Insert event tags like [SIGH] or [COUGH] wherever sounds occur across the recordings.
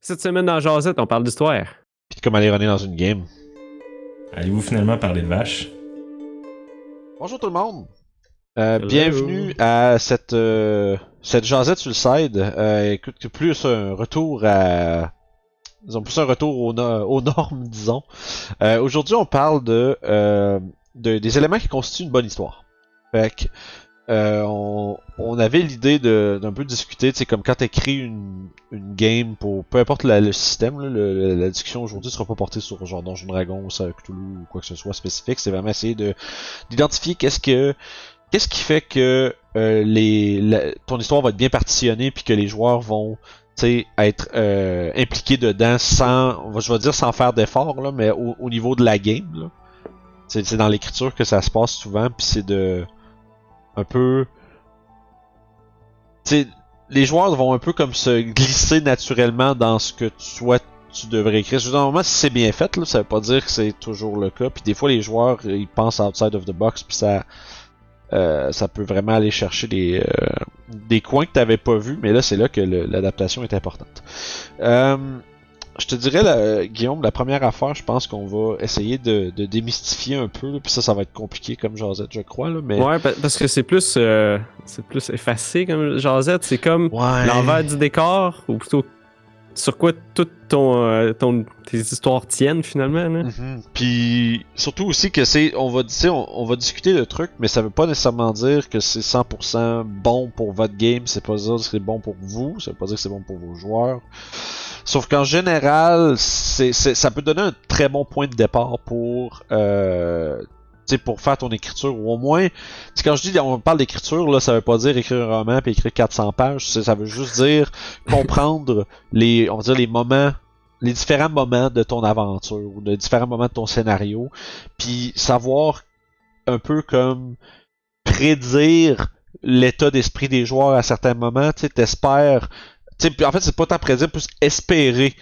Cette semaine dans Jazette, on parle d'histoire. Puis de comment aller runner dans une game. Allez-vous finalement parler de vaches? Bonjour tout le monde. Euh, bienvenue à cette euh, cette jasette sur le side. Euh, écoute, plus un retour à disons plus un retour aux, no- aux [LAUGHS] normes, disons. Euh, Aujourd'hui, on parle de, euh, de- des éléments qui constituent une bonne histoire. Fait que, euh, on, avait l'idée de d'un peu discuter, c'est comme quand tu écris une, une game pour peu importe le système, le- la discussion aujourd'hui sera pas portée sur genre Donjon Dragon ou ça, Cthulhu ou quoi que ce soit spécifique, c'est vraiment essayer de d'identifier qu'est-ce que qu'est-ce qui fait que euh, les ton histoire va être bien partitionnée puis que les joueurs vont être euh, impliqués dedans sans je vais dire sans faire d'effort là mais au, au niveau de la game c'est dans l'écriture que ça se passe souvent puis c'est de un peu tu sais les joueurs vont un peu comme se glisser naturellement dans ce que toi tu devrais écrire. Normalement, si c'est bien fait, là, ça veut pas dire que c'est toujours le cas. Puis des fois, les joueurs, ils pensent outside of the box, puis ça, euh, ça peut vraiment aller chercher des, euh, des coins que t'avais pas vus, mais là, c'est là que l'adaptation est importante. Euh, je te dirais, là, Guillaume, la première affaire, je pense qu'on va essayer de, de démystifier un peu, là, puis ça, ça va être compliqué comme Josette, je crois, là, mais... Ouais, pa- parce que c'est plus, euh, c'est plus effacé comme Jazette. C'est comme Ouais. l'envers du décor, ou plutôt sur quoi toutes ton, euh, ton, tes histoires tiennent finalement. Là. Mhm. Puis surtout aussi que c'est, on va, on va discuter le truc, mais ça veut pas nécessairement dire que c'est 100% bon pour votre game. C'est pas dire que c'est bon pour vous. Ça veut pas dire que c'est bon pour vos joueurs. Sauf qu'en général, c'est, c'est- ça peut donner un très bon point de départ pour, euh, tu sais, pour faire ton écriture ou au moins, quand je dis on parle d'écriture là, ça veut pas dire écrire un roman puis écrire 400 pages. Ça veut juste dire [LAUGHS] comprendre les, on va dire les moments les différents moments de ton aventure ou de différents moments de ton scénario, puis savoir un peu comme prédire l'état d'esprit des joueurs à certains moments, tu sais, t'espères, en fait c'est pas tant prédire, plus espérer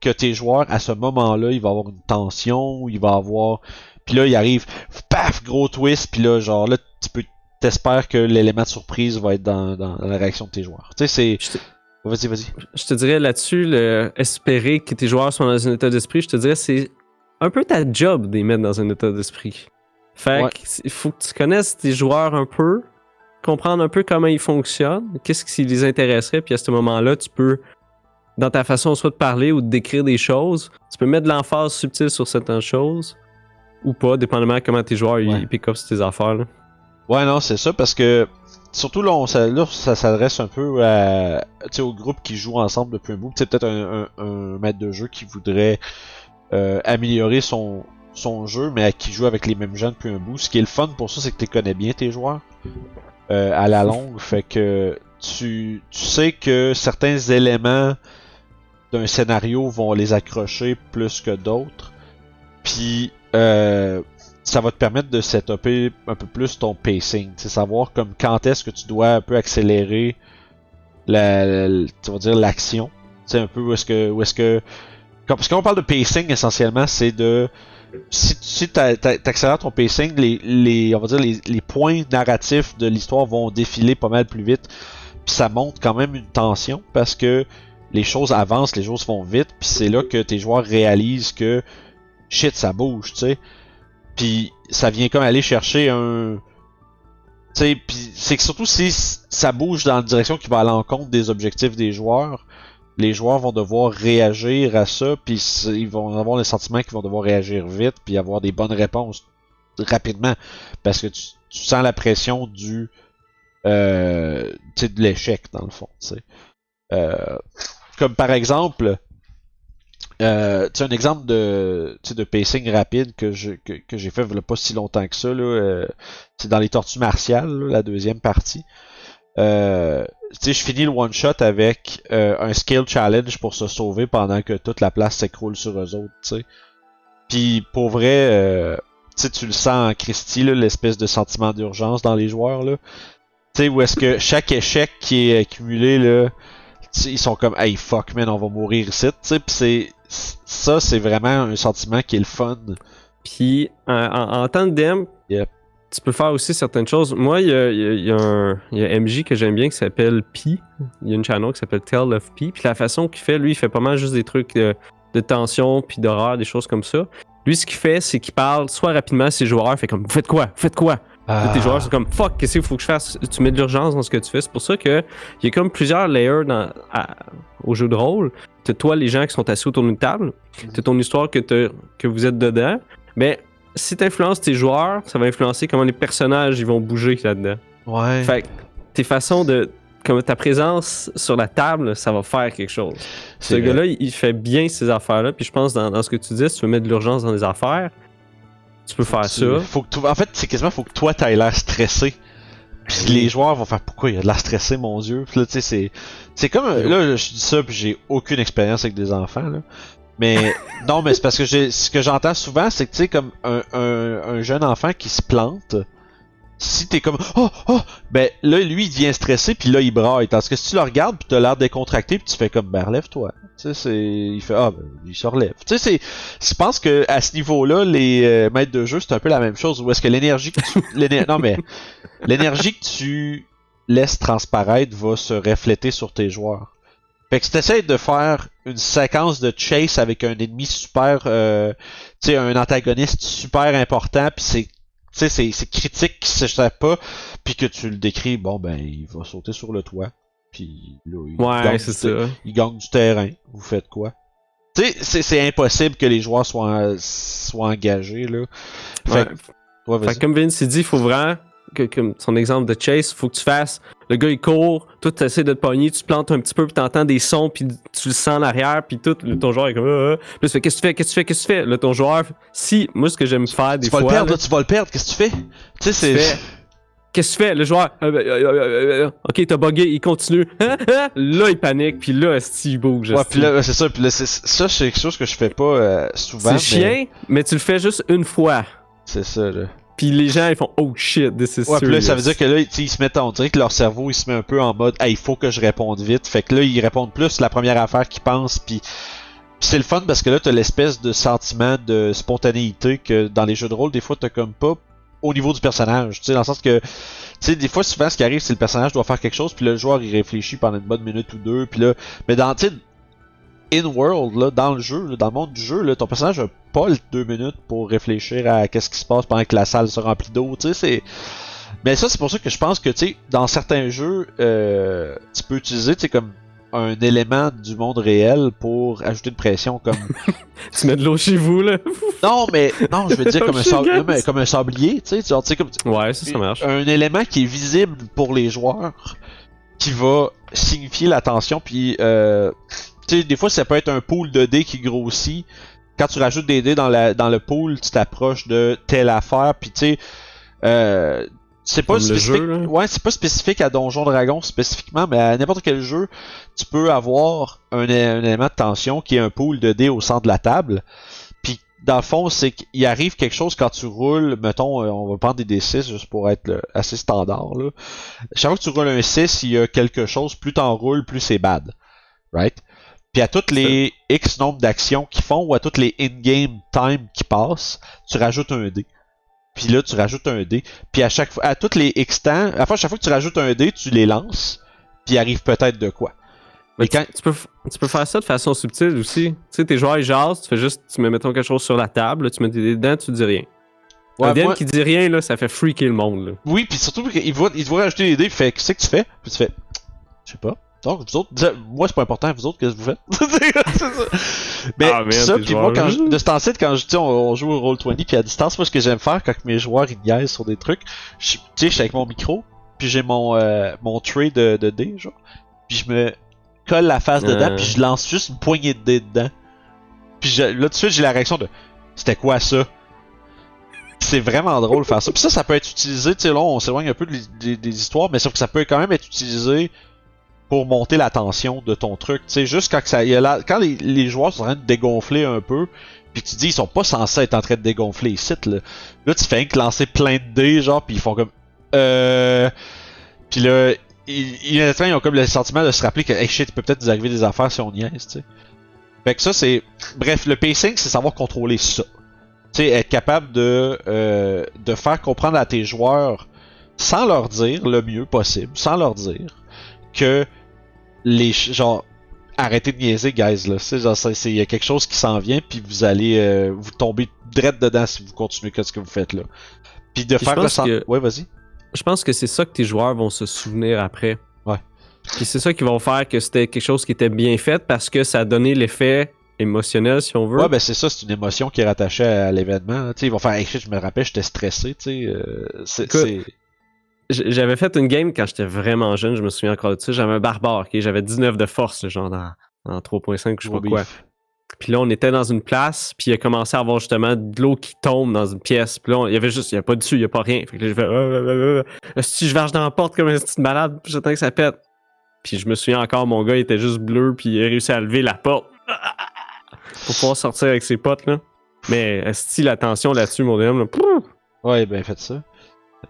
que tes joueurs à ce moment-là, il va avoir une tension, il va avoir, puis là il arrive, paf, gros twist, puis là genre là tu peux t'espères que l'élément de surprise va être dans, dans la réaction de tes joueurs. Tu sais, c'est, vas-y, vas-y. je te dirais là-dessus, le, espérer que tes joueurs soient dans un état d'esprit, je te dirais c'est un peu ta job de les mettre dans un état d'esprit. Fait Ouais. il faut que tu connaisses tes joueurs un peu, comprendre un peu comment ils fonctionnent, qu'est-ce qui les intéresserait, puis à ce moment-là, tu peux, dans ta façon soit de parler ou de décrire des choses, tu peux mettre de l'emphase subtile sur certaines choses, ou pas, dépendamment de comment tes joueurs ils- Ouais. ils pick up sur tes affaires. Là. Ouais, non, c'est ça, parce que surtout là, on, ça, s'adresse un peu à, au groupe qui joue ensemble depuis un bout. C'est peut-être un, un, un maître de jeu qui voudrait euh, améliorer son, son jeu, mais à qui joue avec les mêmes gens depuis un bout. Ce qui est le fun pour ça, c'est que tu connais bien tes joueurs euh, à la longue. Fait que tu, tu sais que certains éléments d'un scénario vont les accrocher plus que d'autres. Puis euh, ça va te permettre de setuper un peu plus ton pacing, c'est savoir comme quand est-ce que tu dois un peu accélérer la, tu dire l'action, c'est un peu où est-ce que où est-ce que quand, parce parle de pacing essentiellement, c'est de si si t'a- t'accélères ton pacing, les, les on va dire les, les points narratifs de l'histoire vont défiler pas mal plus vite, puis ça montre quand même une tension parce que les choses avancent, les choses vont vite, puis c'est là que tes joueurs réalisent que shit ça bouge, tu sais. Puis ça vient comme aller chercher un. Tu sais, puis c'est que surtout si ça bouge dans la direction qui va à l'encontre des objectifs des joueurs, les joueurs vont devoir réagir à ça, puis ils vont avoir le sentiment qu'ils vont devoir réagir vite, puis avoir des bonnes réponses rapidement, parce que tu, sens la pression du. Euh, de l'échec dans le fond. Euh, comme par exemple, euh, un exemple de, de pacing rapide que je que, que j'ai fait pas si longtemps que ça, euh, c'est dans les Tortues Martiales, la deuxième partie. Euh, tu sais, je finis le one shot avec euh, un skill challenge pour se sauver pendant que toute la place s'écroule sur eux autres, tu sais. Puis pour vrai, euh, tu sais, tu le sens en Christie, là, l'espèce de sentiment d'urgence dans les joueurs, là. Tu sais, où est-ce que chaque échec qui est accumulé, là, ils sont comme hey fuck man on va mourir ici tu sais puis c'est ça c'est vraiment un sentiment qui est le fun Puis en, en, en temps de DM, Yep. Tu peux faire aussi certaines choses. Moi, il y a, il y un, il y a MJ que j'aime bien qui s'appelle Pi. Il y a une channel qui s'appelle Tell of Pi. Puis la façon qu'il fait, lui, il fait pas mal juste des trucs de, de tension puis d'horreur, des choses comme ça. Lui, ce qu'il fait, c'est qu'il parle soit rapidement à ses joueurs, fait comme Vous faites quoi? Vous faites quoi? Puis Tes joueurs sont comme Fuck, qu'est-ce qu'il faut que je fasse? Tu mets de l'urgence dans ce que tu fais. C'est pour ça que il y a comme plusieurs layers dans, à- au jeu de rôle. T'as toi, les gens qui sont assis autour d'une table. T'as ton histoire que, que vous êtes dedans. Mais si t'influences tes joueurs, ça va influencer comment les personnages ils vont bouger là-dedans. Ouais. Fait que tes façons de. Comme ta présence sur la table, ça va faire quelque chose. Ce gars-là, il, fait bien ces affaires-là. Puis je pense, dans, dans ce que tu dis, si tu veux mettre de l'urgence dans les affaires, tu peux faire Tu- ça. Faut que tu- En fait, c'est quasiment faut que toi t'aies l'air stressé. Puis les joueurs vont faire pourquoi il a de l'air stressé mon dieu? Puis là tu sais c'est c'est comme euh, là je dis ça puis j'ai aucune expérience avec des enfants là. Mais non mais c'est parce que j'ai ce que j'entends souvent c'est que tu sais comme un, un, un jeune enfant qui se plante si t'es comme oh oh ben là lui il devient stressé puis là il braille tandis que si tu le regardes puis t'as l'air décontracté puis tu fais comme ben relève-toi tu sais c'est il fait ah ben il se relève tu sais c'est je pense que à ce niveau-là, les euh, maîtres de jeu, c'est un peu la même chose. Où est-ce que l'énergie que tu... [LAUGHS] non mais l'énergie que tu laisses transparaître va se refléter sur tes joueurs. Fait que si t'essayes de faire une séquence de chase avec un ennemi super, euh, tu sais, un antagoniste super important, puis c'est, tu sais, c'est, c'est critique qui s'échappe pas, puis que tu le décris, bon ben, il va sauter sur le toit, puis là, il Ouais, gagne c'est du- ça. il gagne du terrain. Vous faites quoi? Tu sais, c'est, c'est impossible que les joueurs soient, soient engagés, là. Fait, Ouais. Fait comme Vince dit, il faut vraiment, que, comme son exemple de chase, faut que tu fasses, le gars il court, toi tu essaies de te pogner, tu te plantes un petit peu, puis t'entends des sons, puis tu le sens en arrière, puis tout, le- ton joueur est comme, ah. Puis là tu fais, qu'est-ce que tu fais, qu'est-ce que tu fais, qu'est-ce que tu fais? Là ton joueur, si, moi ce que j'aime faire des tu vas fois, le perdre, là, là, tu vas le perdre, qu'est-ce que tu fais? Tu sais, tu c'est. Qu'est-ce que tu fais? Le joueur, euh, euh, euh, euh, euh, ok, t'as bugué, il continue. [LAUGHS] Hein, hein? Là, il panique, puis là, il bouge. Ouais, puis là, c'est ça, puis là, c'est, ça, c'est quelque chose que je fais pas euh, souvent. c'est mais chien, mais tu le fais juste une fois. C'est ça, là. Puis les gens, ils font, oh shit, this is Ouais, là, ça serious. veut dire que là, ils se mettent, on dirait que leur cerveau, il se met un peu en mode, hey, il faut que je réponde vite. Fait que là, ils répondent plus la première affaire qu'ils pensent, puis c'est le fun parce que là, t'as l'espèce de sentiment de spontanéité que dans les jeux de rôle, des fois, t'as comme pas au niveau du personnage. Tu sais, dans le sens que, tu sais, des fois, souvent, ce qui arrive, c'est le personnage doit faire quelque chose, puis le joueur, il réfléchit pendant une bonne minute ou deux, puis là, mais dans, tu sais, in-world, là, dans le jeu, là, dans le monde du jeu, là, ton personnage a deux minutes pour réfléchir à qu'est-ce qui se passe pendant que la salle se remplit d'eau, tu sais, c'est... Mais ça, c'est pour ça que je pense que, tu sais, dans certains jeux, euh, tu peux utiliser, tu sais, comme un élément du monde réel pour ajouter une pression, comme... [LAUGHS] Tu mets de l'eau chez vous, là. [LAUGHS] non, mais, non, je veux dire comme un, shit, sab- guys. non, mais comme un sablier, tu sais, genre, tu sais, comme... Ouais, ça, ça marche. Un élément qui est visible pour les joueurs, qui va signifier l'attention, puis euh, tu sais, des fois ça peut être un pool de dés qui grossit. Quand tu rajoutes des dés dans, la, dans le pool, tu t'approches de telle affaire, puis tu sais, euh, c'est pas spécifique. jeu, là. ouais, c'est pas spécifique à Donjon Dragon spécifiquement, mais à n'importe quel jeu, tu peux avoir un, un élément de tension qui est un pool de dés au centre de la table. Puis dans le fond, c'est qu'il arrive quelque chose quand tu roules, mettons, euh, on va prendre des D6 juste pour être là, assez standard. Là. Chaque fois que tu roules un 6, il y a quelque chose, plus t'en roules, plus c'est bad. Right? Puis à toutes les X nombre d'actions qu'ils font ou à toutes les in-game time qui passent, tu rajoutes un dé. Puis là, tu rajoutes un dé. Puis à chaque fois, à toutes les X temps, à chaque fois que tu rajoutes un dé, tu les lances. Puis il arrive peut-être de quoi. Mais quand, tu, peux, f- tu peux faire ça de façon subtile aussi. Tu sais, tes joueurs, ils jasent, tu fais juste, tu mets, mettons, quelque chose sur la table, tu mets tes dés dedans, tu dis rien. Ouais, un DM moi- qui dit rien, là, ça fait freaker le monde, là. Oui, puis surtout qu'il voit, il voit rajouter des dés, il fait qu'est-ce que tu fais? Puis tu fais je sais pas. Donc vous autres, dis- moi c'est pas important, vous autres qu'est-ce que vous faites? [LAUGHS] C'est ça. Mais Ah, merde, ça, puis moi quand je, de ce temps-ci, quand je sais, on, on joue au Roll20 puis à distance, moi ce que j'aime faire quand mes joueurs ils niaisent sur des trucs, je, tu sais, je suis avec mon micro, puis j'ai mon euh, mon tray de, de dés genre, puis je me colle la face dedans, Euh. puis je lance juste une poignée de dés dedans. Puis je- là tout de suite j'ai la réaction de c'était quoi ça? C'est vraiment drôle de faire ça. Puis ça, ça peut être utilisé, tu sais, là, on s'éloigne un peu de- des, des histoires, mais sauf que ça peut quand même être utilisé pour monter la tension de ton truc. Tu sais, juste quand, ça, y quand les, joueurs sont en train de dégonfler un peu, puis tu dis, ils sont pas censés être en train de dégonfler ici, là. Là, tu fais que lancer plein de dés, genre, puis ils font comme... Euh... Puis là, ils, ils, ont comme le sentiment de se rappeler que, hey shit, peut peut-être nous arriver des affaires si on niaise, tu sais. Fait que ça, c'est... Bref, le pacing, c'est savoir contrôler ça. Tu sais, être capable de, euh, de faire comprendre à tes joueurs, sans leur dire le mieux possible, sans leur dire que les genre arrêtez de niaiser guys là, c'est genre il y a quelque chose qui s'en vient puis vous allez euh, vous tomber direct dedans si vous continuez que ce que vous faites là. Puis de faire le pense sens. que- Ouais, vas-y. Je pense que c'est ça que tes joueurs vont se souvenir après. Ouais. Puis c'est ça qui vont faire que c'était quelque chose qui était bien fait parce que ça a donné l'effet émotionnel, si on veut. Ouais, ben c'est ça, c'est une émotion qui est rattachée à l'événement. Tu sais, ils vont faire hey, je me rappelle, j'étais stressé, tu sais. euh, c'est J'avais fait une game quand j'étais vraiment jeune, je me souviens encore de ça. J'avais un barbare, ok? j'avais 19 de force, genre dans, dans 3.5 ou je sais pas quoi. Puis là, on était dans une place, puis il a commencé à avoir justement de l'eau qui tombe dans une pièce. Puis là, on- il y avait juste, il y a pas dessus, il y a pas rien. Fait que là, je fais, euh, euh, euh, euh. si je varge dans la porte comme un petit malade, puis j'attends que ça pète. Puis je me souviens encore, mon gars, il était juste bleu, puis il a réussi à lever la porte. Pour pouvoir sortir avec ses potes, là. Mais, est la tension là-dessus, mon homme, là! Ouais, ben faites ça.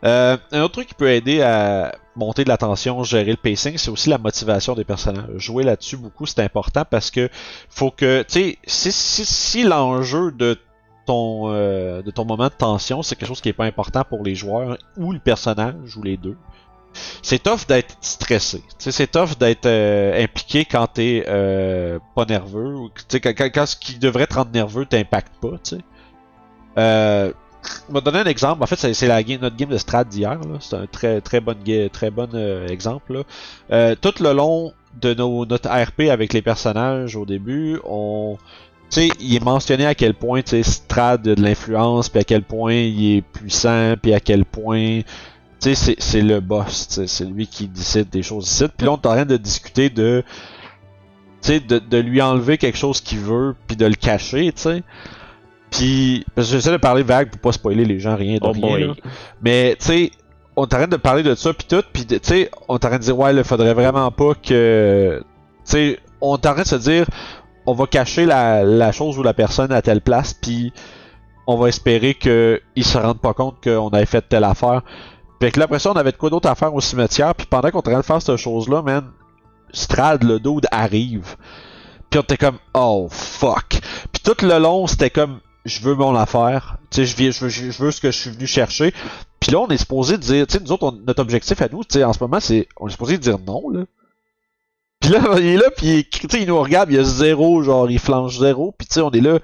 Euh, un autre truc qui peut aider à monter de la tension, gérer le pacing, c'est aussi la motivation des personnages. Jouer là-dessus beaucoup, c'est important parce que faut que, tu sais, si, si, si l'enjeu de ton euh, de ton moment de tension, c'est quelque chose qui est pas important pour les joueurs ou le personnage ou les deux. C'est tough d'être stressé. C'est tough d'être euh, impliqué quand t'es euh, pas nerveux ou quand, quand, ce qui devrait te rendre nerveux t'impacte pas. Tu sais. Euh, vais te donner un exemple. En fait, c'est la notre game de strat d'hier. C'est un très très bon très euh, exemple. Euh, tout le long de nos, notre RP avec les personnages au début, on tu sais, il est mentionné à quel point tu Strad de l'influence, puis à quel point il est puissant, puis à quel point tu sais c'est le boss, c'est lui qui décide des choses ici. Puis là on est en train de discuter de tu sais de, de lui enlever quelque chose qu'il veut puis de le cacher, tu sais. Puis parce que j'essaie de parler vague pour pas spoiler les gens rien de Oh rien. là. Mais tu sais, on t'arrête de parler de ça puis tout, puis tu sais, on t'arrête de dire ouais, il faudrait vraiment pas que tu sais, on t'arrête de se dire on va cacher la, la chose ou la personne à telle place puis on va espérer que ils se rendent pas compte qu'on avait fait telle affaire. Fait que là après ça, on avait de quoi d'autre à faire au cimetière puis pendant qu'on train de faire cette chose là, man, Strad le dude arrive. Puis on était comme oh fuck. Puis tout le long, c'était comme je veux mon affaire. Tu sais, je, je, veux, je veux ce que je suis venu chercher. Puis là, on est supposé dire, tu sais, nous autres, notre objectif à nous, tu sais, en ce moment, c'est, on est supposé dire non, là. Puis là, il est là, puis il- il nous regarde, il y a zéro, genre, il flanche zéro, puis tu sais, on est là.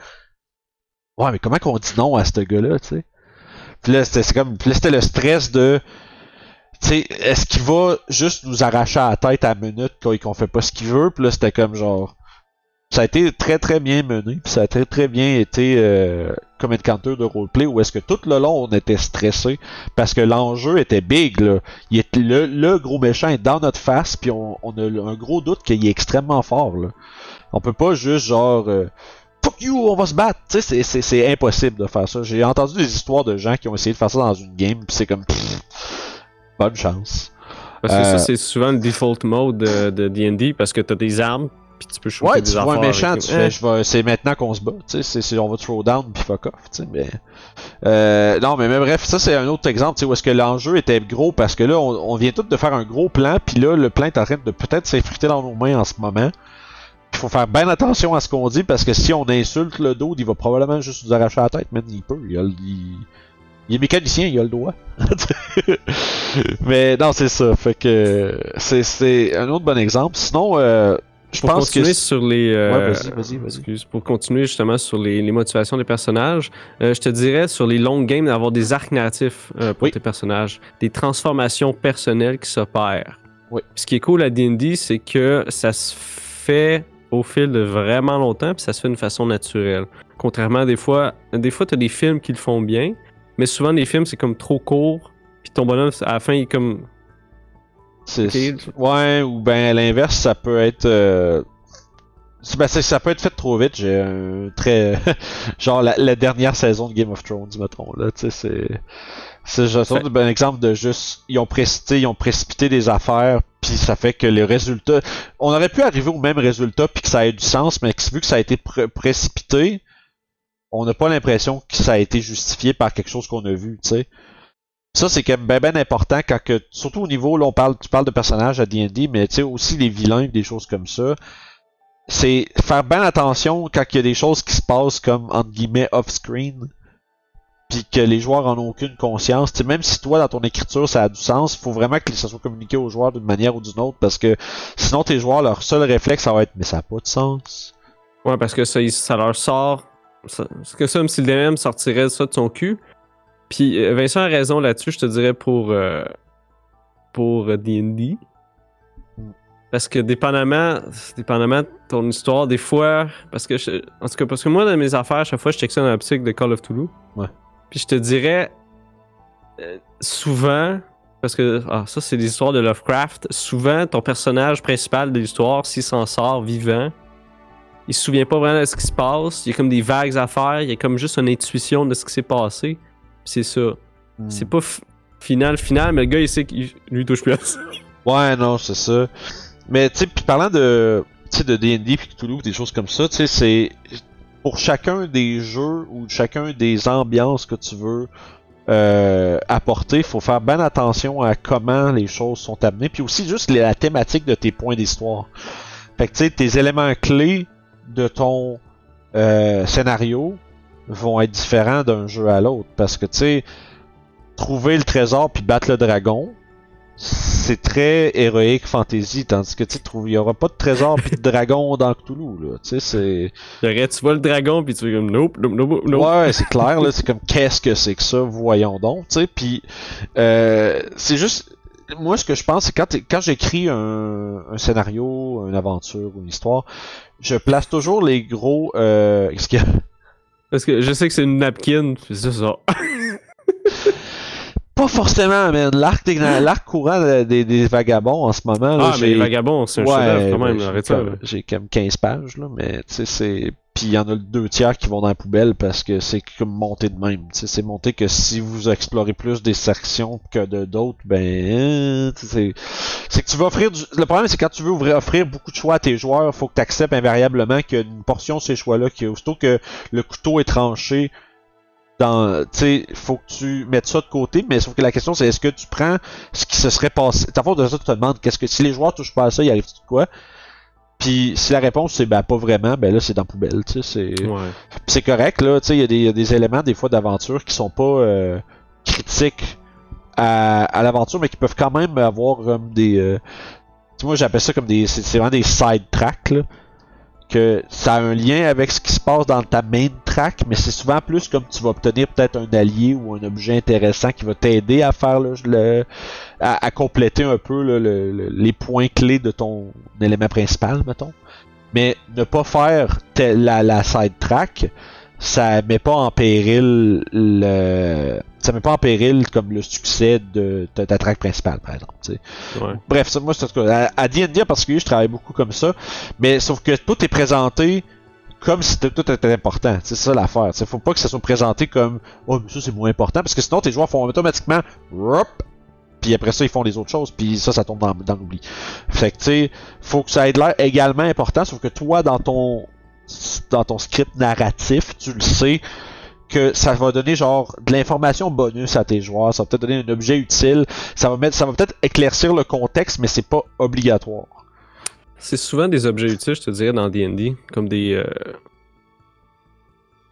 Ouais, mais comment qu'on dit non à ce gars-là, tu sais? Puis là, c'était comme, c'était le stress de, tu sais, est-ce qu'il va juste nous arracher à la tête à la minute quand qu'on fait pas ce qu'il veut? Puis là, c'était comme genre, ça a été très très bien mené, puis ça a très très bien été euh, comme encounter de roleplay où est-ce que tout le long on était stressé parce que l'enjeu était big là. Il est, le, le gros méchant est dans notre face puis on, on a un gros doute qu'il est extrêmement fort là. On peut pas juste genre euh, fuck you on va se battre, tu sais c'est- c'est c'est impossible de faire ça. J'ai entendu des histoires de gens qui ont essayé de faire ça dans une game puis c'est comme pff, bonne chance. Parce que Euh, ça, c'est souvent le default mode de de D&D parce que t'as des armes, puis tu peux shooter Ouais, des tu vois un méchant, tu fais, je c'est maintenant qu'on se bat, tu sais, c'est, on va throw down puis fuck off, tu sais, mais, euh, non, mais, mais bref, ça c'est un autre exemple, tu sais, où est-ce que l'enjeu était gros parce que là, on, on vient tout de faire un gros plan, puis là, le plan est en train de peut-être s'effriter dans nos mains en ce moment. Il faut faire bien attention à ce qu'on dit parce que si on insulte le dos, il va probablement juste nous arracher la tête, mais il peut, il, a, il, il est mécanicien, il a le doigt. [LAUGHS] mais non, c'est ça, fait que c'est, c'est un autre bon exemple. Sinon, euh, je Pour pense que continuer sur les. euh, Ouais, vas-y, vas-y, vas-y. Excuse, pour continuer justement sur les, les motivations des personnages, euh, je te dirais sur les longues games d'avoir des arcs narratifs euh, pour Oui. tes personnages, des transformations personnelles qui s'opèrent. Oui. Ce qui est cool à D&D, c'est que ça se fait au fil de vraiment longtemps, puis ça se fait d'une façon naturelle. Contrairement à des fois, des fois t'as des films qui le font bien, mais souvent les films c'est comme trop court, puis ton bonhomme à la fin il est comme Ouais, ou ben à l'inverse, ça peut être. euh, ben, ça peut être fait trop vite. J'ai un très. [LAUGHS] genre la, la dernière saison de Game of Thrones, mettons. Là, tu sais, c'est. C'est un bon exemple de juste. Ils ont, précipité, ils ont précipité des affaires, puis ça fait que les résultats. On aurait pu arriver au même résultat, puis que ça ait du sens, mais vu que ça a été pré- précipité, on n'a pas l'impression que ça a été justifié par quelque chose qu'on a vu, tu sais. Ça, c'est quand même ben, ben important quand que, surtout au niveau, là, on parle, tu parles de personnages à D&D, mais tu sais, aussi les vilains, des choses comme ça. C'est faire bien attention quand il y a des choses qui se passent comme, entre guillemets, off-screen. puis que les joueurs en ont aucune conscience. T'sais, même si toi dans ton écriture ça a du sens, faut vraiment que ça soit communiqué aux joueurs d'une manière ou d'une autre parce que sinon tes joueurs leur seul réflexe ça va être mais ça a pas de sens. Ouais, parce que ça, ça leur sort. C'est que ça, si le DM sortirait ça de son cul. Puis euh, Vincent a raison là-dessus, je te dirais pour. euh, pour euh, D&D. Parce que dépendamment, dépendamment de ton histoire, des fois. Parce que, je- en tout cas, parce que moi, dans mes affaires, chaque fois, je check ça dans l'optique de Call of Toulouse. Ouais. Puis je te dirais. euh, souvent. Parce que ah, ça, c'est des histoires de Lovecraft. Souvent, ton personnage principal de l'histoire, s'il s'en sort vivant, il se souvient pas vraiment de ce qui se passe. Il y a comme des vagues à faire. Il y a comme juste une intuition de ce qui s'est passé. C'est ça. Hmm. C'est pas final, final, mais le gars, il sait qu'il lui touche plus à ça. [LAUGHS] Ouais, non, c'est ça. Mais tu sais, parlant de sais de D&D puis Cthulhu, des choses comme ça, tu sais, c'est pour chacun des jeux ou chacun des ambiances que tu veux euh, apporter, faut faire bien attention à comment les choses sont amenées, puis aussi juste la thématique de tes points d'histoire. Fait que tu sais, tes éléments clés de ton euh, scénario vont être différents d'un jeu à l'autre, parce que tu sais, trouver le trésor puis battre le dragon, c'est très héroïque fantasy, tandis que tu sais, trouve- il y aura pas de trésor puis de [LAUGHS] dragon dans Cthulhu, là. Tu sais, c'est. Tu vois le dragon, puis tu fais comme nope, nope, nope, nope. Ouais, c'est clair, là. [LAUGHS] C'est comme qu'est-ce que c'est que ça, voyons donc, tu sais. Puis, euh, c'est juste. Moi, ce que je pense, c'est quand, quand j'écris un, un scénario, une aventure ou une histoire, je place toujours les gros. Euh, [LAUGHS] Parce que je sais que c'est une napkin, puis c'est ça. [LAUGHS] Pas forcément, man. L'arc, courant des, des vagabonds en ce moment. Là, Ah, mais les vagabonds, c'est un Ouais, chef-d'œuvre quand même. J'ai comme 15 pages, là, mais tu sais, c'est. Puis il y en a deux tiers qui vont dans la poubelle parce que c'est comme monté de même. C'est monté que si vous explorez plus des sections que de d'autres, ben. sais, c'est. Que tu vas offrir du. Le problème, c'est quand tu veux offrir beaucoup de choix à tes joueurs, faut que tu acceptes invariablement qu'il y a une portion de ces choix-là qui, aussitôt que le couteau est tranché, dans, tu faut que tu mettes ça de côté, mais sauf que la question c'est est-ce que tu prends ce qui se serait passé. Ta faute de ça, tu te demandes qu'est-ce que si les joueurs touchent pas à ça, il arrive quoi? Puis si la réponse c'est ben pas vraiment, ben là c'est dans la poubelle, tu sais, c'est Ouais. Correct là, tu sais, il y, a des- il y a des éléments des fois d'aventure qui sont pas euh, critiques à, à l'aventure, mais qui peuvent quand même avoir comme des, euh, tu sais, moi j'appelle ça comme des, c'est c'est vraiment des side tracks là, que ça a un lien avec ce qui se passe dans ta main track, mais c'est souvent plus comme tu vas obtenir peut-être un allié ou un objet intéressant qui va t'aider à faire le, le- à, compléter un peu le- le- les points clés de ton élément principal, mettons. Mais ne pas faire la, la side track, ça met pas en péril le, ça met pas en péril comme le succès de ta, ta track principale, par exemple. Ouais. Bref, ça, moi, c'est à, à D&D en particulier, je travaille beaucoup comme ça, mais sauf que tout est présenté comme si tout était important. C'est ça l'affaire. Il faut pas que ça soit présenté comme oh mais ça c'est moins important parce que sinon tes joueurs font automatiquement Rup puis après ça ils font les autres choses puis ça ça tombe dans, dans l'oubli. Fait que tu sais, faut que ça ait l'air également important sauf que toi dans ton dans ton script narratif, tu le sais que ça va donner genre de l'information bonus à tes joueurs, ça va peut-être donner un objet utile, ça va mettre ça va peut-être éclaircir le contexte mais c'est pas obligatoire. C'est souvent des objets utiles, je te dirais, dans D&D, comme des... euh,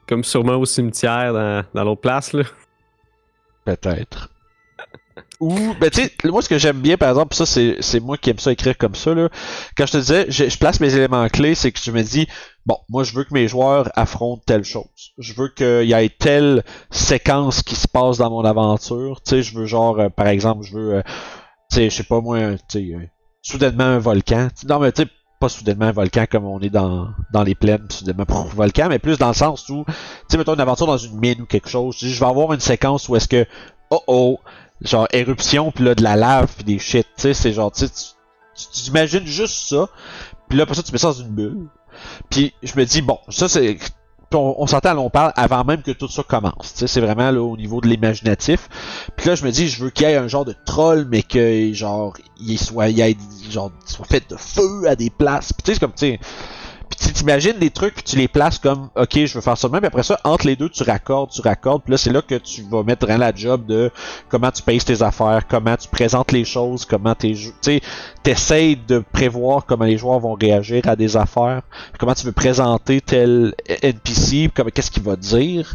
Comme sûrement au cimetière dans, dans l'autre place, là. Peut-être. Ou, ben tu sais, moi ce que j'aime bien par exemple, ça c'est moi qui aime ça écrire comme ça, là. Quand je te disais, je, je place mes éléments clés, c'est que je me dis, bon, moi je veux que mes joueurs affrontent telle chose. Je veux qu'il y ait telle séquence qui se passe dans mon aventure. Tu sais, je veux genre, euh, par exemple, je veux, euh, tu sais, je sais pas moi, un- tu sais, euh, soudainement un volcan. Non mais tu sais, pas soudainement un volcan comme on est dans, dans les plaines, soudainement un volcan, mais plus dans le sens où, tu sais, mettons une aventure dans une mine ou quelque chose, je vais avoir une séquence où est-ce que, oh oh, genre éruption, puis là de la lave, puis des shit, tu sais, c'est genre, tu t'imagines juste ça, puis là, après ça, tu mets ça dans une bulle, puis je me dis, bon, ça c'est... On, on s'entend, on parle avant même que tout ça commence. Tu sais, c'est vraiment là, au niveau de l'imaginatif. Puis là, je me dis, je veux qu'il y ait un genre de troll, mais que genre il soit, il y ait genre soit fait de feu à des places. Puis tu sais, c'est comme tu sais. Tu t'imagines les trucs, puis tu les places comme, ok, je veux faire ça de même. Puis après ça, entre les deux, tu raccordes, tu raccordes. Puis là, c'est là que tu vas mettre la job de comment tu payes tes affaires, comment tu présentes les choses, comment t'es, tu sais, t'essayes de prévoir comment les joueurs vont réagir à des affaires, comment tu veux présenter tel NPC, comme qu'est-ce qu'il va dire.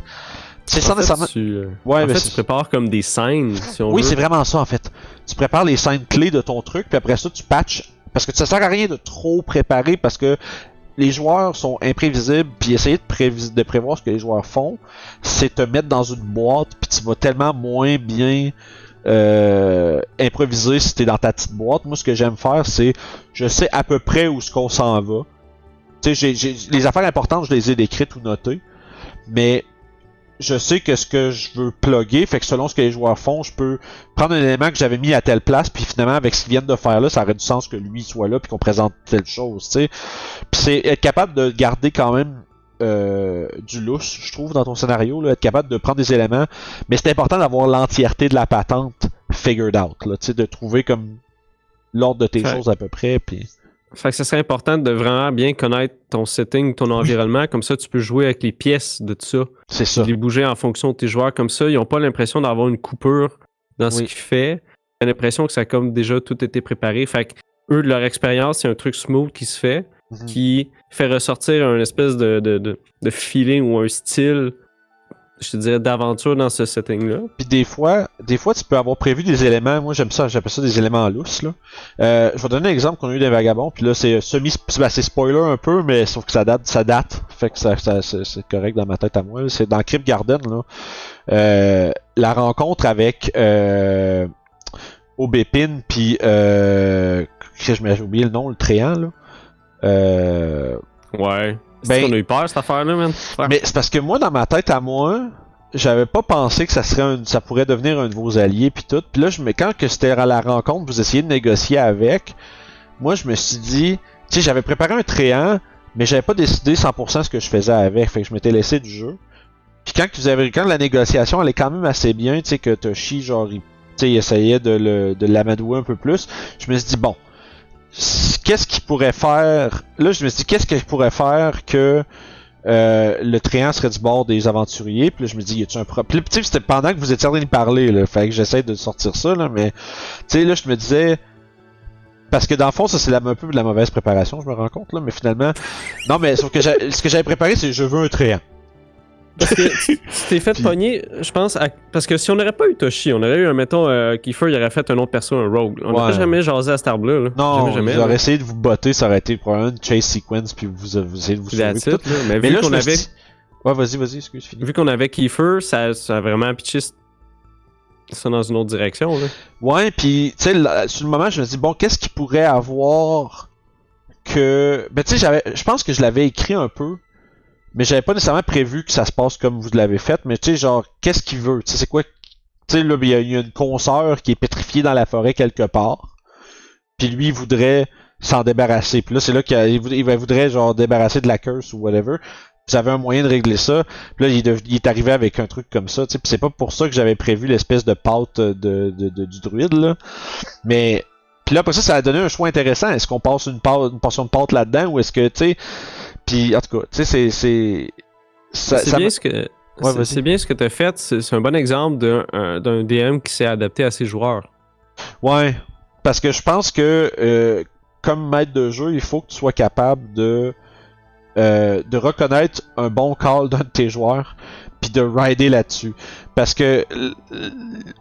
C'est sans nécessairement. tu, euh, Ouais, en mais fait, tu prépares comme des scènes, si on Oui, c'est vraiment ça en fait. Tu prépares les scènes clés de ton truc, puis après ça, tu patches. Parce que ça sert à rien de trop préparer parce que les joueurs sont imprévisibles, puis essayer de, prévoir ce que les joueurs font, c'est te mettre dans une boîte, puis tu vas tellement moins bien euh, improviser si t'es dans ta petite boîte. Moi, ce que j'aime faire, c'est je sais à peu près où ce qu'on s'en va. Tu sais, les affaires importantes, je les ai décrites ou notées, mais je sais que ce que je veux plugger, fait que selon ce que les joueurs font, je peux prendre un élément que j'avais mis à telle place, puis finalement avec ce qu'ils viennent de faire là, ça aurait du sens que lui soit là, puis qu'on présente telle chose, tu sais. Puis c'est être capable de garder quand même euh, du lousse, je trouve, dans ton scénario, là, être capable de prendre des éléments, mais c'est important d'avoir l'entièreté de la patente figured out, là, tu sais, de trouver comme l'ordre de tes choses à peu près, puis Fait que ça serait important de vraiment bien connaître ton setting, ton environnement. Comme ça, tu peux jouer avec les pièces de tout ça. c'est ça. les bouger en fonction de tes joueurs. Comme ça, ils n'ont pas l'impression d'avoir une coupure dans ce qu'ils font. Ils ont l'impression que ça a comme déjà tout été préparé. Fait que eux, de leur expérience, c'est un truc smooth qui se fait, Mhm. qui fait ressortir un espèce de, de, de, de feeling ou un style, je te dirais, d'aventure dans ce setting-là. Puis des fois, des fois, tu peux avoir prévu des éléments. Moi, j'aime ça, j'appelle ça des éléments lousses. Là. Euh, je vais donner un exemple qu'on a eu des vagabonds. Puis là, c'est semi, ben, c'est spoiler un peu, mais sauf que ça date, ça date. Fait que ça, ça- c'est, correct dans ma tête à moi. C'est dans Crypt Garden. Là. Euh, la rencontre avec euh, Aubépine puis euh, j'ai oublié le nom, le Tréant. Là. Euh, Ouais. Ben- on a eu peur, cette affaire-là, man. Ouais. mais c'est parce que moi, dans ma tête à moi, j'avais pas pensé que ça serait un, ça pourrait devenir un de vos alliés puis tout. Puis là, je me, quand que c'était à la rencontre, vous essayez de négocier avec, moi, je me suis dit, tu sais, j'avais préparé un tréant, mais j'avais pas décidé 100% ce que je faisais avec. Fait que je m'étais laissé du jeu. Puis quand que vous avez, quand la négociation, elle est quand même assez bien, tu sais, que Toshi, genre, il, essayait de le, de l'amadouer un peu plus, je me suis dit, bon, qu'est-ce qu'il pourrait faire Là, je me suis dit, qu'est-ce qu'il pourrait faire que euh, le tréant serait du bord des aventuriers? Puis là, je me dis, y a-tu un pro... Puis c'était pendant que vous étiez en train de parler, là, fait que j'essaie de sortir ça, là, mais tu sais, là, je me disais. Parce que dans le fond, ça c'est un peu de la mauvaise préparation, je me rends compte là, mais finalement, non mais sauf que ce que j'avais préparé, c'est je veux un tréant. Parce que [LAUGHS] tu t'es fait Puis- pogner, je pense, à- parce que si on n'aurait pas eu Toshi, on aurait eu, un, mettons, euh, Kiefer, il aurait fait un autre perso, un rogue. On n'aurait Ouais. jamais jasé à Star Bleu. Là. Non, jamais, jamais. j'aurais essayé de vous botter, ça aurait été probablement une chase sequence, puis vous, vous essayez de vous sauver. tout. là. Mais, Mais vu là, qu'on avait, dit- Ouais, vas-y, vas-y, excuse, finis. vu qu'on avait Kiefer, ça, ça a vraiment pitché ça dans une autre direction. Là. Ouais, puis tu sais, sur le moment, je me dis bon, qu'est-ce qu'il pourrait avoir que, ben tu sais, j'avais, je pense que je l'avais écrit un peu, mais j'avais pas nécessairement prévu que ça se passe comme vous l'avez fait, mais tu sais, genre, qu'est-ce qu'il veut, tu sais, c'est quoi, tu sais, là, il y, a- il y a une consoeur qui est pétrifiée dans la forêt quelque part, puis lui, il voudrait s'en débarrasser, puis là, c'est là qu'il il voudrait, genre débarrasser de la curse ou whatever. Vous avez un moyen de régler ça. Puis là, il est, arrivé avec un truc comme ça. tu sais, Puis c'est pas pour ça que j'avais prévu l'espèce de pâte de, de- de- du druide. Là. Mais puis là, après ça, ça a donné un choix intéressant. Est-ce qu'on passe une, pâte, une portion de pâte là-dedans ou est-ce que, tu sais... Puis en tout cas, tu sais, c'est... c'est... Bien ce que. Ouais, c'est- bien ce que tu as fait. C'est un bon exemple d'un un- d'un DM qui s'est adapté à ses joueurs. Ouais, parce que je pense que euh, comme maître de jeu, il faut que tu sois capable de euh, de reconnaître un bon call d'un de tes joueurs, puis de rider là-dessus. Parce que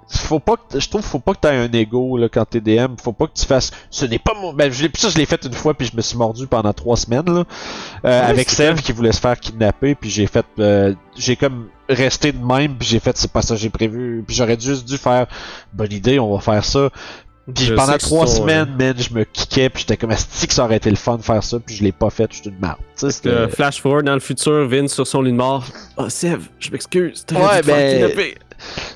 faut pas que je trouve faut pas que tu aies un ego là quand t'es DM, faut pas que tu fasses ce n'est pas mon ben je l'ai ça je l'ai fait une fois puis je me suis mordu pendant trois semaines là euh, Ouais, avec Sev qui voulait se faire kidnapper puis j'ai fait euh, j'ai comme resté de même puis j'ai fait c'est pas ça que j'ai prévu puis j'aurais juste dû faire bonne idée on va faire ça puis Je pendant trois semaines, man, je me kickais, puis j'étais comme, est que ça aurait été le fun de faire ça, puis je l'ai pas fait, je suis une merde. Euh, flash forward dans le futur, Vince sur son lit de mort. Oh, Sev, je m'excuse. Ouais, ben-.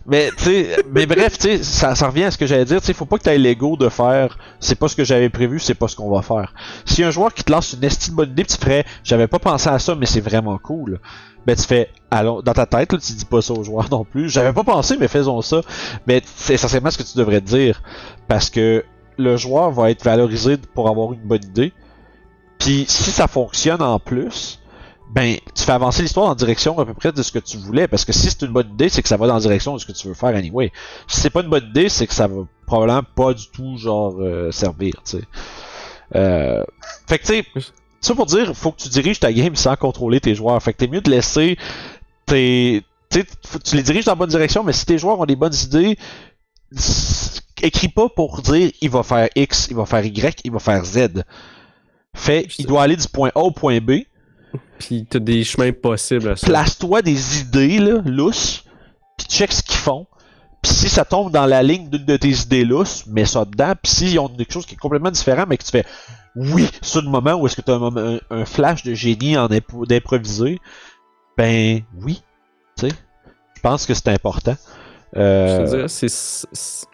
Mais, tu sais, mais bref, tu sais, ça, ça revient à ce que j'allais dire, tu sais, faut pas que tu aies l'ego de faire, c'est pas ce que j'avais prévu, c'est pas ce qu'on va faire. Si un joueur qui te lance une estime bonne idée, tu ferais, j'avais pas pensé à ça, mais c'est vraiment cool. Ben, tu fais, dans ta tête, tu dis pas ça aux joueurs non plus. J'avais pas pensé, mais faisons ça. Mais c'est essentiellement ce que tu devrais dire. Parce que le joueur va être valorisé pour avoir une bonne idée. Puis si ça fonctionne en plus, ben tu fais avancer l'histoire en direction à peu près de ce que tu voulais. Parce que si c'est une bonne idée, c'est que ça va dans la direction de ce que tu veux faire anyway. Si c'est pas une bonne idée, c'est que ça va probablement pas du tout genre euh, servir, tu sais. Euh, fait que tu sais, ça pour dire, faut que tu diriges ta game sans contrôler tes joueurs. Fait que t'es mieux de laisser tes tu sais, faut- tu les diriges dans la bonne direction, mais si tes joueurs ont des bonnes idées, écris pas pour dire il va faire X, il va faire Y, il va faire Z. Fait, il doit aller du point A au point B. Puis t'as des chemins possibles à ça. Place-toi des idées, là, lousses, puis check ce qu'ils font. Puis si ça tombe dans la ligne d'une de tes idées lousses, mets ça dedans. Puis s'ils ont quelque chose qui est complètement différent, mais que tu fais oui, c'est le moment où est-ce que tu as un, moment- un- un flash de génie en d'improviser, ben oui. Tu sais, je pense que c'est important. Je Euh, te dirais, c'est-.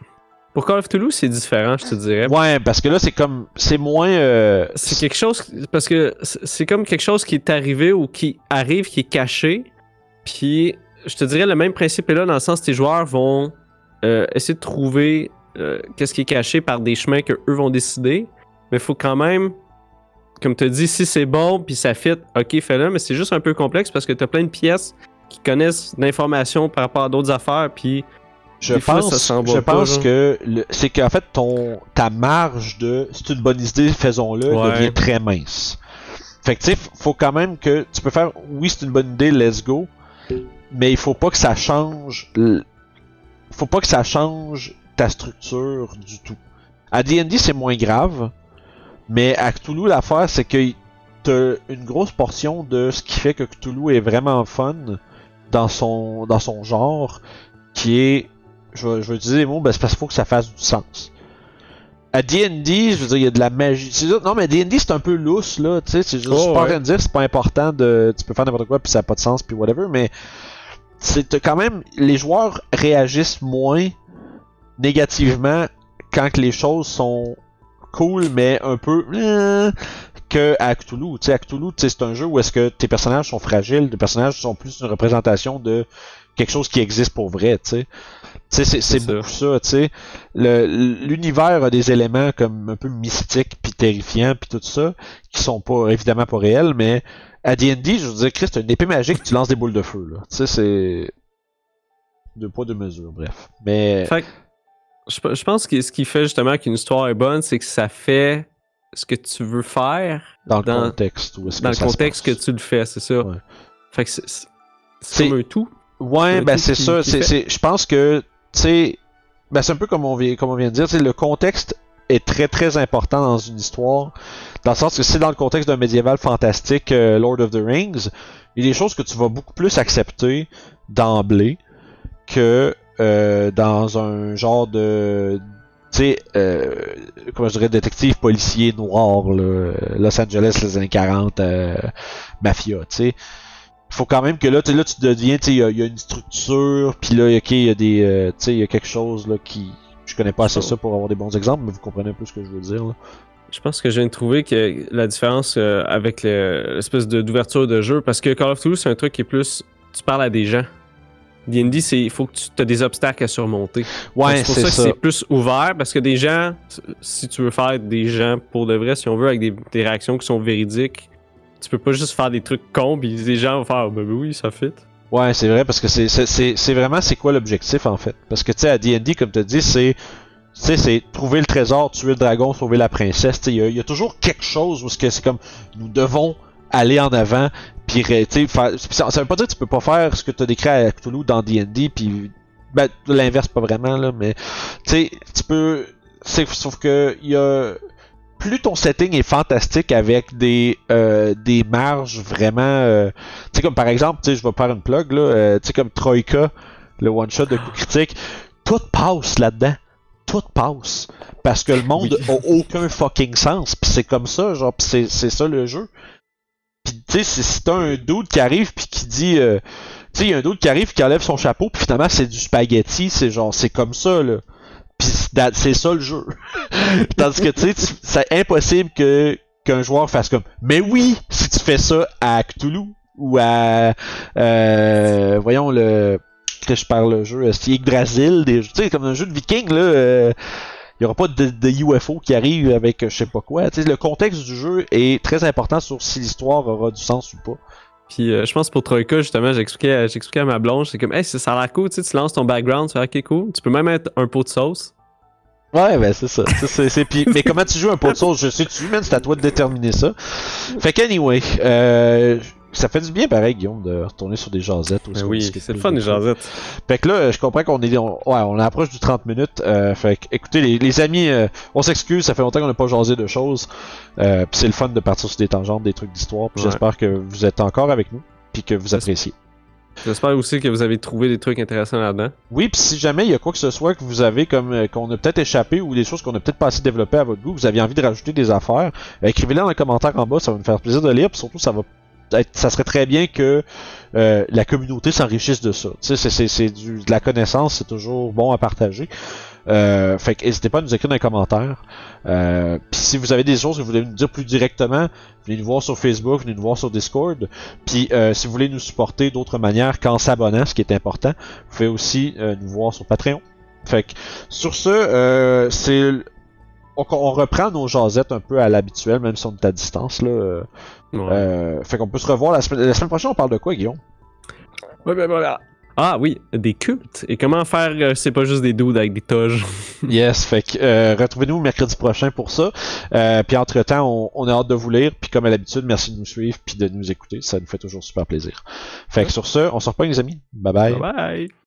Pour Call of Toulouse, c'est différent, je te dirais. ouais, parce que là, c'est comme. C'est moins. euh, C'est quelque chose. Parce que c'est c'est comme quelque chose qui est arrivé ou qui arrive, qui est caché. Puis, je te dirais, le même principe est là, dans le sens que tes joueurs vont euh, essayer de trouver euh, qu'est-ce qui est caché par des chemins que eux vont décider. Mais il faut quand même, comme tu as dit, si c'est bon, puis ça fit, ok, fais-le. Mais c'est juste un peu complexe parce que tu as plein de pièces qui connaissent l'information par rapport à d'autres affaires. Puis, Je fois, pense, ça je pas, pense genre. que c'est qu'en fait ton ta marge de c'est une bonne idée, faisons-le Ouais. devient très mince. Fait que tu sais, faut quand même que tu peux faire oui c'est une bonne idée, let's go, mais il faut pas que ça change, l- faut pas que ça change ta structure du tout. À D&D c'est moins grave, mais à Cthulhu l'affaire c'est que t'as une grosse portion de ce qui fait que Cthulhu est vraiment fun dans son dans son genre, qui est je vais, je vais utiliser les mots, ben, c'est parce qu'il faut que ça fasse du sens. À D&D, je veux dire, il y a de la magie. Non, mais D&D, c'est un peu lousse, là, tu sais, c'est juste, Oh, je suis pas en ouais. de dire, c'est pas important de, tu peux faire n'importe quoi, puis ça a pas de sens, puis whatever, mais c'est quand même, les joueurs réagissent moins négativement quand que les choses sont cool, mais un peu, euh, que à Cthulhu. Tu Cthulhu, c'est un jeu où est-ce que tes personnages sont fragiles, tes personnages sont plus une représentation de quelque chose qui existe pour vrai, tu sais. C'est- c'est C'est ça. beaucoup ça, tu sais. L'univers a des éléments comme un peu mystiques puis terrifiants puis tout ça qui sont pas évidemment pas réels, mais à D&D, je veux dire, Chris, t'as une épée magique, tu lances des boules de feu, là. Tu sais, c'est deux poids deux mesures, bref. Mais Fait que, je, je pense que ce qui fait justement qu'une histoire est bonne, c'est que ça fait ce que tu veux faire dans le dans- contexte où est-ce dans que le se contexte que tu le fais, c'est ça. Ouais. Fait que c'est- comme un tout. Ouais, ben c'est ça. c'est- Je pense que, tu sais, ben c'est un peu comme on, vient, comme on vient de dire, le contexte est très très important dans une histoire, dans le sens que c'est dans le contexte d'un médiéval fantastique euh, Lord of the Rings, il y a des choses que tu vas beaucoup plus accepter d'emblée que euh, dans un genre de tu sais, euh, comment je dirais, détective policier noir, là, Los Angeles, les années 40, euh, mafia, tu sais faut quand même que là, tu sais, là, tu deviens, il y a- il y, a une structure, puis là, ok, il y a des, euh, tu sais, il y a quelque chose là qui, je connais pas assez ça pour avoir des bons exemples, mais vous comprenez un peu ce que je veux dire là. Je pense que je viens de trouver que la différence euh, avec le- l'espèce de- d'ouverture de jeu, parce que Call of Duty, c'est un truc qui est plus. Tu parles à des gens. D&D, c'est il faut que tu as des obstacles à surmonter. Ouais, c'est pour ça que c'est plus ouvert, parce que des gens, si tu veux faire des gens pour de vrai, si on veut, avec des, des réactions qui sont véridiques, tu peux pas juste faire des trucs cons, puis les gens vont faire, ben oui, ça fit. Ouais, c'est vrai parce que c'est vraiment c'est quoi l'objectif en fait? Parce que tu sais à D&D comme tu dit, c'est tu sais c'est trouver le trésor, tuer le dragon, sauver la princesse, il y, a- toujours quelque chose où c'est comme nous devons aller en avant puis ça, ça veut pas dire que tu peux pas faire ce que tu as décrit à Cthulhu dans D&D puis ben l'inverse pas vraiment là mais tu sais tu peux sauf que il y a plus ton setting est fantastique avec des euh, des marges vraiment euh, tu sais comme par exemple tu sais je vais faire une plug là euh, tu sais comme Troika le one shot de coup critique tout passe là-dedans. Tout passe. Parce que le monde a aucun fucking sens puis c'est comme ça genre pis c'est c'est ça le jeu. Puis tu sais si, t'as un dude qui arrive puis qui dit tu sais il y a un dude qui arrive qui enlève son chapeau puis finalement c'est du spaghetti c'est genre c'est comme ça là puis c'est ça le jeu [LAUGHS] Tandis que tu sais, c'est impossible que qu'un joueur fasse comme Mais oui, si tu fais ça à Cthulhu ou à euh, voyons le que je parle le jeu, c'est Yggdrasil, des tu sais comme un jeu de viking là, euh, il y aura pas de, de UFO qui arrive avec euh, je sais pas quoi. Tu sais, le contexte du jeu est très important sur si l'histoire aura du sens ou pas. Puis euh, je pense pour Troika, justement, j'expliquais à- j'expliquais à ma blonde, c'est comme, hey, ça a l'air cool, tu sais, tu lances ton background, tu fais, ok, cool. Tu peux même mettre un pot de sauce. Ouais, ben c'est ça. C'est- puis- [LAUGHS] mais comment tu joues un pot de sauce, je sais tu, man, c'est à toi de déterminer ça. Fait qu'anyway, euh, ça fait du bien pareil, Guillaume, de retourner sur des jasettes. où Ben oui, c'est le fun, les choses. jasettes. Fait que là, je comprends qu'on est, on, ouais, on approche du 30 minutes. Euh, fait que, écoutez, les, les amis, euh, on s'excuse, ça fait longtemps qu'on n'a pas jasé de choses. Euh, puis c'est le fun de partir sur des tangentes, des trucs d'histoire. Ouais. j'espère que vous êtes encore avec nous, puis que vous appréciez. J'espère aussi que vous avez trouvé des trucs intéressants là-dedans. Oui, puis si jamais il y a quoi que ce soit que vous avez comme euh, qu'on a peut-être échappé ou des choses qu'on a peut-être pas assez développées à votre goût, vous aviez envie de rajouter des affaires, euh, écrivez-les dans les commentaires en bas, ça va nous faire plaisir de lire, puis surtout ça va ça serait très bien que euh, la communauté s'enrichisse de ça. Tu sais, c'est, c'est, c'est du, de la connaissance, c'est toujours bon à partager. Euh, fait que n'hésitez pas à nous écrire dans les commentaires. Euh, puis si vous avez des choses que vous voulez nous dire plus directement, venez nous voir sur Facebook, venez nous voir sur Discord. Puis euh, si vous voulez nous supporter d'autres manières qu'en s'abonnant, ce qui est important, vous pouvez aussi euh, nous voir sur Patreon. Fait que sur ce, euh, c'est on, on reprend nos jasettes un peu à l'habituel, même si on est à distance là. Euh, Ouais. euh, fait qu'on peut se revoir la semaine, la semaine prochaine. On parle de quoi, Guillaume? Ouais, ben voilà. Ah oui, des cultes. Et comment faire, euh, c'est pas juste des dudes avec des toges? [LAUGHS] Yes, fait que euh, retrouvez-nous mercredi prochain pour ça. Puis entre temps, on, on a hâte de vous lire. Puis comme à l'habitude, merci de nous suivre puis de nous écouter. Ça nous fait toujours super plaisir. Fait que sur ce, on se reprend les amis. bye. bye bye.